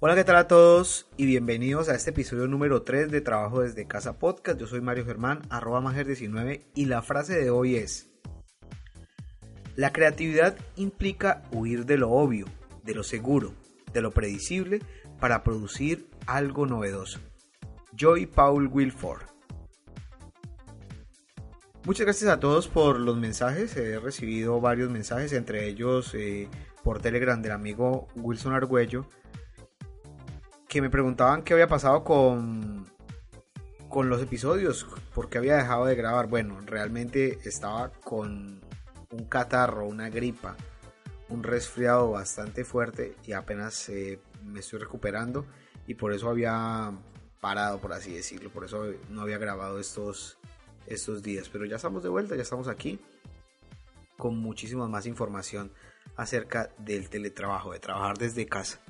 Hola, ¿qué tal a todos? Y bienvenidos a este episodio número 3 de Trabajo desde Casa Podcast. Yo soy Mario Germán, arroba mager19, y la frase de hoy es: La creatividad implica huir de lo obvio, de lo seguro, de lo predecible, para producir algo novedoso. Joy Paul Wilford. Muchas gracias a todos por los mensajes. He recibido varios mensajes, entre ellos eh, por Telegram del amigo Wilson Argüello que me preguntaban qué había pasado con, con los episodios, porque había dejado de grabar. Bueno, realmente estaba con un catarro, una gripa, un resfriado bastante fuerte y apenas eh, me estoy recuperando y por eso había parado, por así decirlo, por eso no había grabado estos, estos días. Pero ya estamos de vuelta, ya estamos aquí con muchísima más información acerca del teletrabajo, de trabajar desde casa.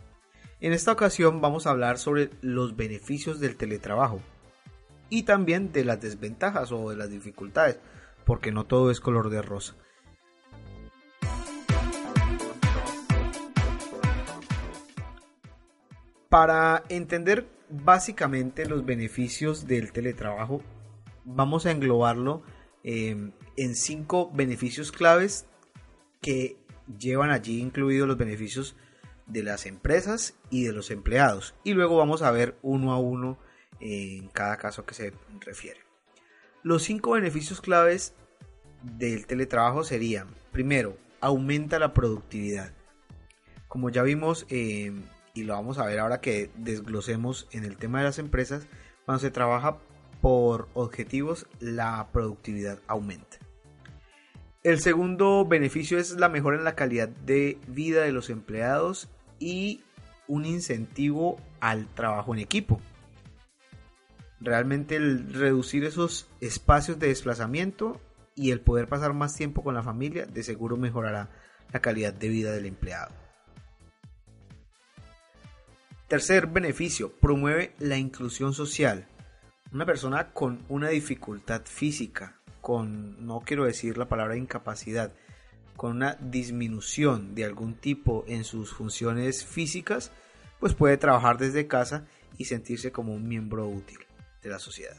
En esta ocasión vamos a hablar sobre los beneficios del teletrabajo y también de las desventajas o de las dificultades, porque no todo es color de rosa. Para entender básicamente los beneficios del teletrabajo, vamos a englobarlo eh, en cinco beneficios claves que llevan allí incluidos los beneficios de las empresas y de los empleados. Y luego vamos a ver uno a uno en cada caso que se refiere. Los cinco beneficios claves del teletrabajo serían, primero, aumenta la productividad. Como ya vimos eh, y lo vamos a ver ahora que desglosemos en el tema de las empresas, cuando se trabaja por objetivos, la productividad aumenta. El segundo beneficio es la mejora en la calidad de vida de los empleados y un incentivo al trabajo en equipo. Realmente el reducir esos espacios de desplazamiento y el poder pasar más tiempo con la familia de seguro mejorará la calidad de vida del empleado. Tercer beneficio, promueve la inclusión social. Una persona con una dificultad física, con, no quiero decir la palabra incapacidad, con una disminución de algún tipo en sus funciones físicas, pues puede trabajar desde casa y sentirse como un miembro útil de la sociedad.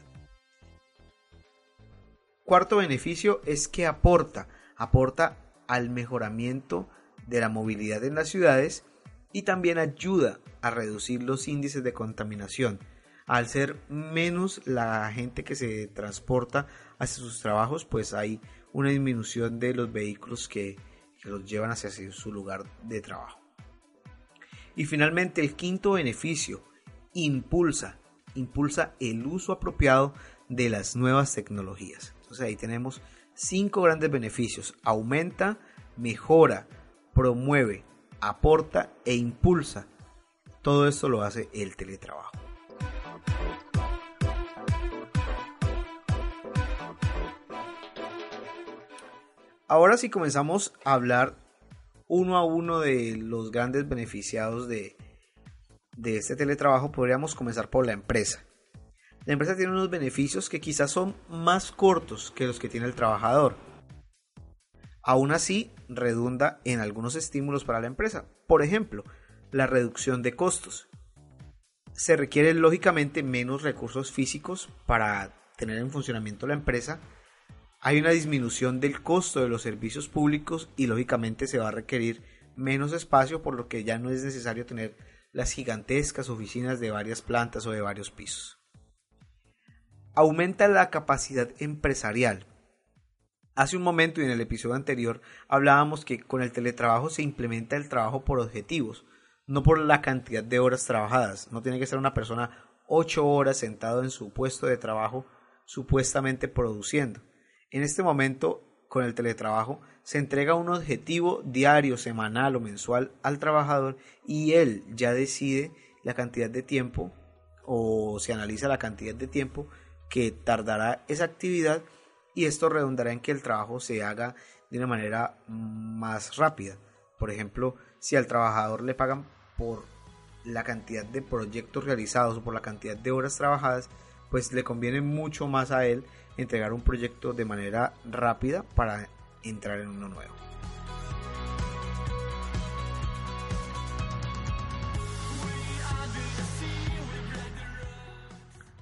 Cuarto beneficio es que aporta, aporta al mejoramiento de la movilidad en las ciudades y también ayuda a reducir los índices de contaminación. Al ser menos la gente que se transporta hacia sus trabajos, pues hay una disminución de los vehículos que, los llevan hacia su lugar de trabajo. Y finalmente el quinto beneficio, impulsa, impulsa el uso apropiado de las nuevas tecnologías. Entonces ahí tenemos cinco grandes beneficios. Aumenta, mejora, promueve, aporta e impulsa. Todo esto lo hace el teletrabajo. Ahora si comenzamos a hablar uno a uno de los grandes beneficiados de, de este teletrabajo, podríamos comenzar por la empresa. La empresa tiene unos beneficios que quizás son más cortos que los que tiene el trabajador. Aún así, redunda en algunos estímulos para la empresa. Por ejemplo, la reducción de costos. Se requieren lógicamente menos recursos físicos para tener en funcionamiento la empresa hay una disminución del costo de los servicios públicos y lógicamente se va a requerir menos espacio por lo que ya no es necesario tener las gigantescas oficinas de varias plantas o de varios pisos. Aumenta la capacidad empresarial. Hace un momento y en el episodio anterior hablábamos que con el teletrabajo se implementa el trabajo por objetivos, no por la cantidad de horas trabajadas. No tiene que ser una persona ocho horas sentado en su puesto de trabajo supuestamente produciendo en este momento, con el teletrabajo, se entrega un objetivo diario, semanal o mensual al trabajador y él ya decide la cantidad de tiempo o se analiza la cantidad de tiempo que tardará esa actividad y esto redundará en que el trabajo se haga de una manera más rápida. Por ejemplo, si al trabajador le pagan por la cantidad de proyectos realizados o por la cantidad de horas trabajadas, pues le conviene mucho más a él entregar un proyecto de manera rápida para entrar en uno nuevo.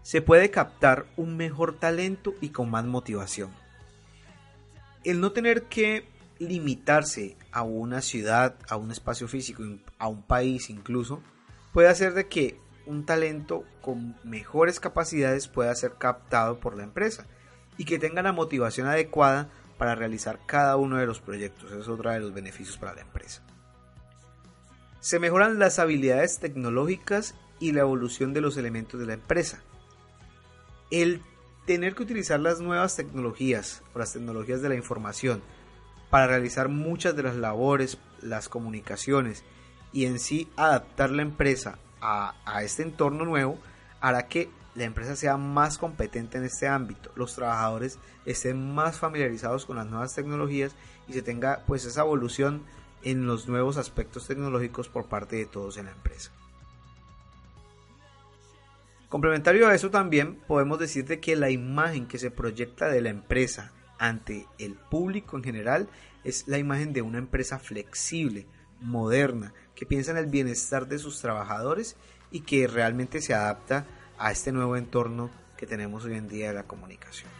se puede captar un mejor talento y con más motivación. El no tener que limitarse a una ciudad, a un espacio físico, a un país incluso, puede hacer de que un talento con mejores capacidades pueda ser captado por la empresa y que tenga la motivación adecuada para realizar cada uno de los proyectos. Eso es otro de los beneficios para la empresa. Se mejoran las habilidades tecnológicas y la evolución de los elementos de la empresa. El tener que utilizar las nuevas tecnologías o las tecnologías de la información para realizar muchas de las labores, las comunicaciones y en sí adaptar la empresa a, este entorno nuevo hará que la empresa sea más competente en este ámbito, los trabajadores estén más familiarizados con las nuevas tecnologías y se tenga pues esa evolución en los nuevos aspectos tecnológicos por parte de todos en la empresa. Complementario a eso también podemos decirte que la imagen que se proyecta de la empresa ante el público en general es la imagen de una empresa flexible, moderna, que piensa en el bienestar de sus trabajadores y que realmente se adapta a este nuevo entorno que tenemos hoy en día de la comunicación.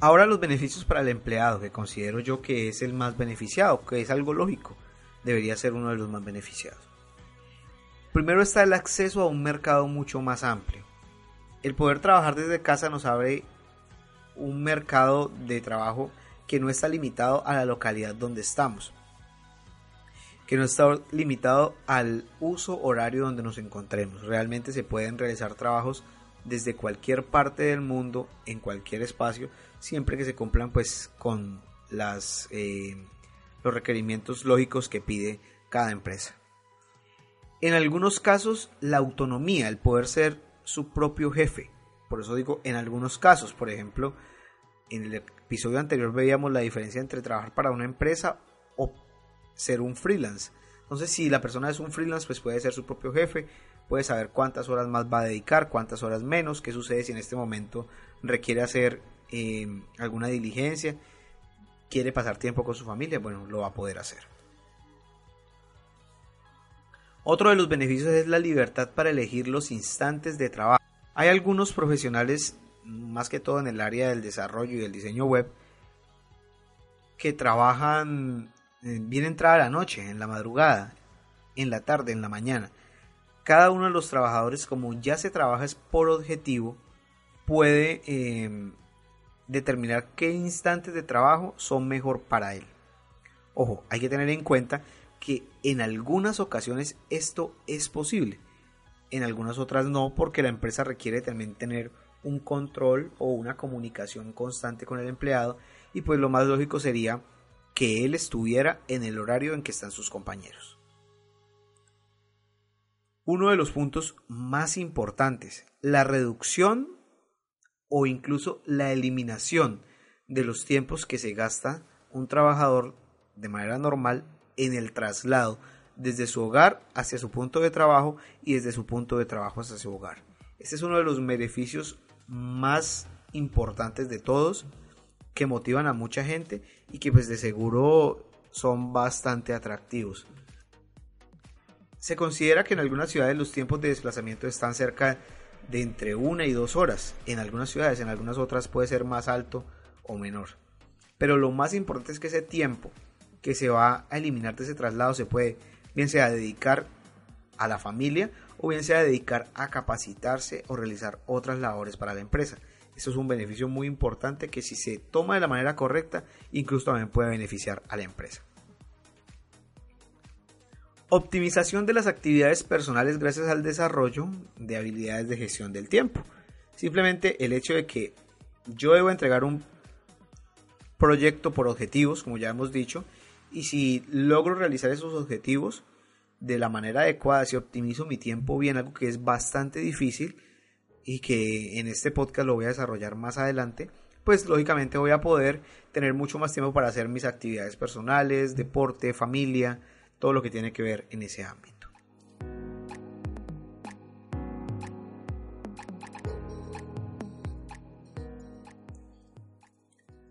Ahora los beneficios para el empleado, que considero yo que es el más beneficiado, que es algo lógico, debería ser uno de los más beneficiados. Primero está el acceso a un mercado mucho más amplio. El poder trabajar desde casa nos abre un mercado de trabajo que no está limitado a la localidad donde estamos, que no está limitado al uso horario donde nos encontremos. Realmente se pueden realizar trabajos desde cualquier parte del mundo, en cualquier espacio, siempre que se cumplan pues con las, eh, los requerimientos lógicos que pide cada empresa. En algunos casos, la autonomía, el poder ser su propio jefe. Por eso digo en algunos casos, por ejemplo, en el episodio anterior veíamos la diferencia entre trabajar para una empresa o ser un freelance. Entonces, si la persona es un freelance, pues puede ser su propio jefe, puede saber cuántas horas más va a dedicar, cuántas horas menos, qué sucede si en este momento requiere hacer eh, alguna diligencia, quiere pasar tiempo con su familia, bueno, lo va a poder hacer. Otro de los beneficios es la libertad para elegir los instantes de trabajo. Hay algunos profesionales, más que todo en el área del desarrollo y del diseño web, que trabajan eh, bien entrada la noche, en la madrugada, en la tarde, en la mañana. Cada uno de los trabajadores, como ya se trabaja es por objetivo, puede em, determinar qué instantes de trabajo son mejor para él. Ojo, hay que tener en cuenta que en algunas ocasiones esto es posible, en algunas otras no, porque la empresa requiere también tener un control o una comunicación constante con el empleado y pues lo más lógico sería que él estuviera en el horario en que están sus compañeros. Uno de los puntos más importantes, la reducción o incluso la eliminación de los tiempos que se gasta un trabajador de manera normal en el traslado desde su hogar hacia su punto de trabajo y desde su punto de trabajo hacia su hogar. Este es uno de los beneficios más importantes de todos que motivan a mucha gente y que pues de seguro son bastante atractivos. Se considera que en algunas ciudades los tiempos de desplazamiento están cerca de entre una y dos horas. En algunas ciudades, en algunas otras puede ser más alto o menor. Pero lo más importante es que ese tiempo que se va a eliminar de ese traslado se puede bien sea dedicar a la familia o bien sea dedicar a capacitarse o realizar otras labores para la empresa. Eso es un beneficio muy importante que si se toma de la manera correcta, incluso también puede beneficiar a la empresa. Optimización de las actividades personales gracias al desarrollo de habilidades de gestión del tiempo. Simplemente el hecho de que yo debo entregar un proyecto por objetivos, como ya hemos dicho, y si logro realizar esos objetivos de la manera adecuada, si optimizo mi tiempo bien, algo que es bastante difícil y que en este podcast lo voy a desarrollar más adelante, pues lógicamente voy a poder tener mucho más tiempo para hacer mis actividades personales, deporte, familia, todo lo que tiene que ver en ese ámbito.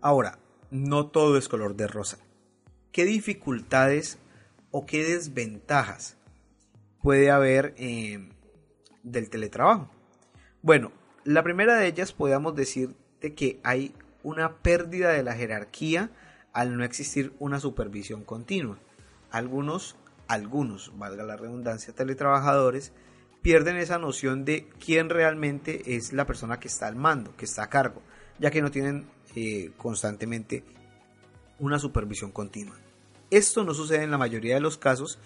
Ahora, no todo es color de rosa. ¿Qué dificultades o qué desventajas puede haber eh, del teletrabajo? Bueno, la primera de ellas podríamos decir de que hay una pérdida de la jerarquía al no existir una supervisión continua. Algunos, algunos, valga la redundancia, teletrabajadores pierden esa noción de quién realmente es la persona que está al mando, que está a cargo, ya que no tienen eh, constantemente una supervisión continua. Esto no sucede en la mayoría de los casos,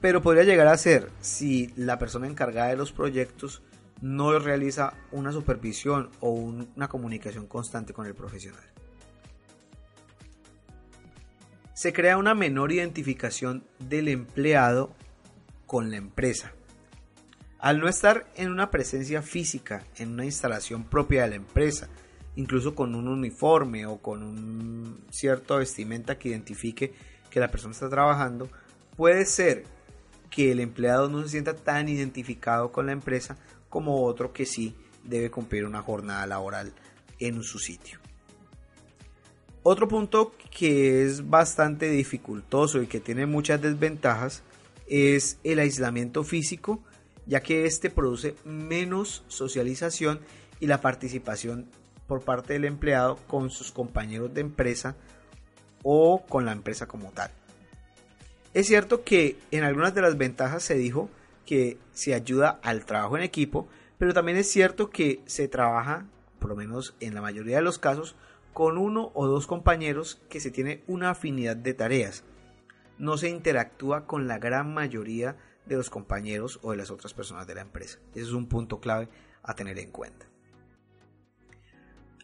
pero podría llegar a ser si la persona encargada de los proyectos no realiza una supervisión o una comunicación constante con el profesional. Se crea una menor identificación del empleado con la empresa al no estar en una presencia física, en una instalación propia de la empresa, incluso con un uniforme o con un cierto vestimenta que identifique que la persona está trabajando, puede ser que el empleado no se sienta tan identificado con la empresa como otro que sí debe cumplir una jornada laboral en su sitio. Otro punto que es bastante dificultoso y que tiene muchas desventajas es el aislamiento físico ya que este produce menos socialización y la participación por parte del empleado con sus compañeros de empresa o con la empresa como tal. Es cierto que en algunas de las ventajas se dijo que se ayuda al trabajo en equipo, pero también es cierto que se trabaja, por lo menos en la mayoría de los casos, con uno o dos compañeros que se tiene una afinidad de tareas. No se interactúa con la gran mayoría de los compañeros o de las otras personas de la empresa. Ese es un punto clave a tener en cuenta.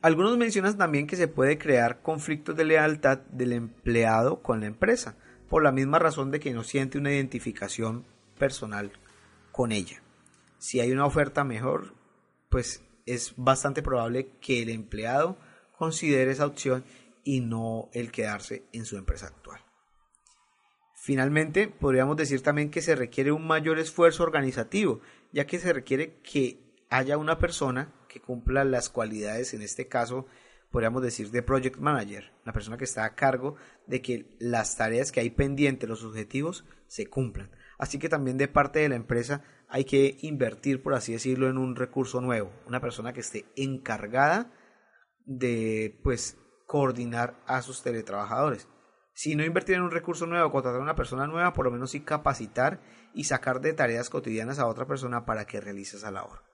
Algunos mencionan también que se puede crear conflictos de lealtad del empleado con la empresa, por la misma razón de que no siente una identificación personal con ella. Si hay una oferta mejor, pues es bastante probable que el empleado considere esa opción y no el quedarse en su empresa actual. Finalmente, podríamos decir también que se requiere un mayor esfuerzo organizativo, ya que se requiere que haya una persona que cumpla las cualidades, en este caso, podríamos decir, de project manager, la persona que está a cargo de que las tareas que hay pendientes, los objetivos, se cumplan. Así que también de parte de la empresa hay que invertir, por así decirlo, en un recurso nuevo, una persona que esté encargada de, pues, coordinar a sus teletrabajadores si no invertir en un recurso nuevo, contratar a una persona nueva, por lo menos sí capacitar y sacar de tareas cotidianas a otra persona para que realice esa labor.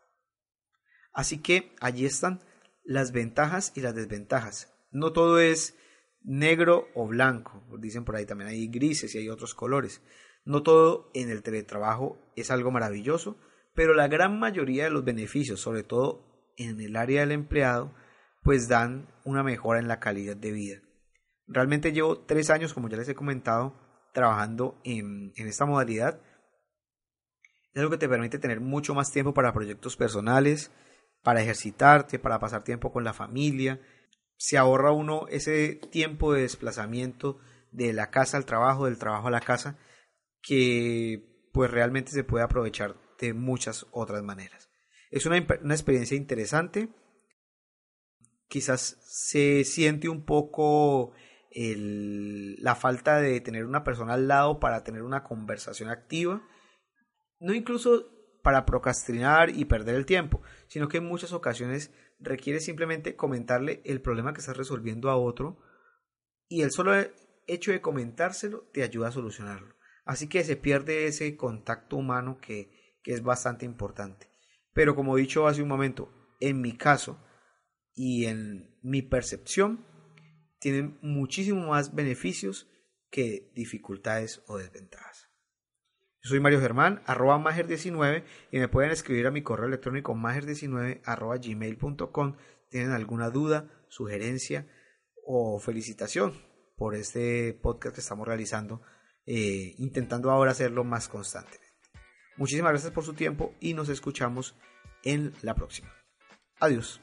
Así que allí están las ventajas y las desventajas. No todo es negro o blanco, dicen por ahí también hay grises y hay otros colores. No todo en el teletrabajo es algo maravilloso, pero la gran mayoría de los beneficios, sobre todo en el área del empleado, pues dan una mejora en la calidad de vida. Realmente llevo tres años, como ya les he comentado, trabajando en, esta modalidad. Es algo que te permite tener mucho más tiempo para proyectos personales, para ejercitarte, para pasar tiempo con la familia. Se ahorra uno ese tiempo de desplazamiento de la casa al trabajo, del trabajo a la casa, que pues realmente se puede aprovechar de muchas otras maneras. Es una, una experiencia interesante. Quizás se siente un poco la falta de tener una persona al lado para tener una conversación activa, no incluso para procrastinar y perder el tiempo, sino que en muchas ocasiones requiere simplemente comentarle el problema que estás resolviendo a otro y el solo hecho de comentárselo te ayuda a solucionarlo. Así que se pierde ese contacto humano que, que es bastante importante. Pero como he dicho hace un momento, en mi caso y en mi percepción, tienen muchísimo más beneficios que dificultades o desventajas. Yo soy Mario Germán, arroba mager19 y me pueden escribir a mi correo electrónico mager19 arroba gmail.com. ¿Tienen alguna duda, sugerencia o felicitación por este podcast que estamos realizando, eh, intentando ahora hacerlo más constantemente? Muchísimas gracias por su tiempo y nos escuchamos en la próxima. Adiós.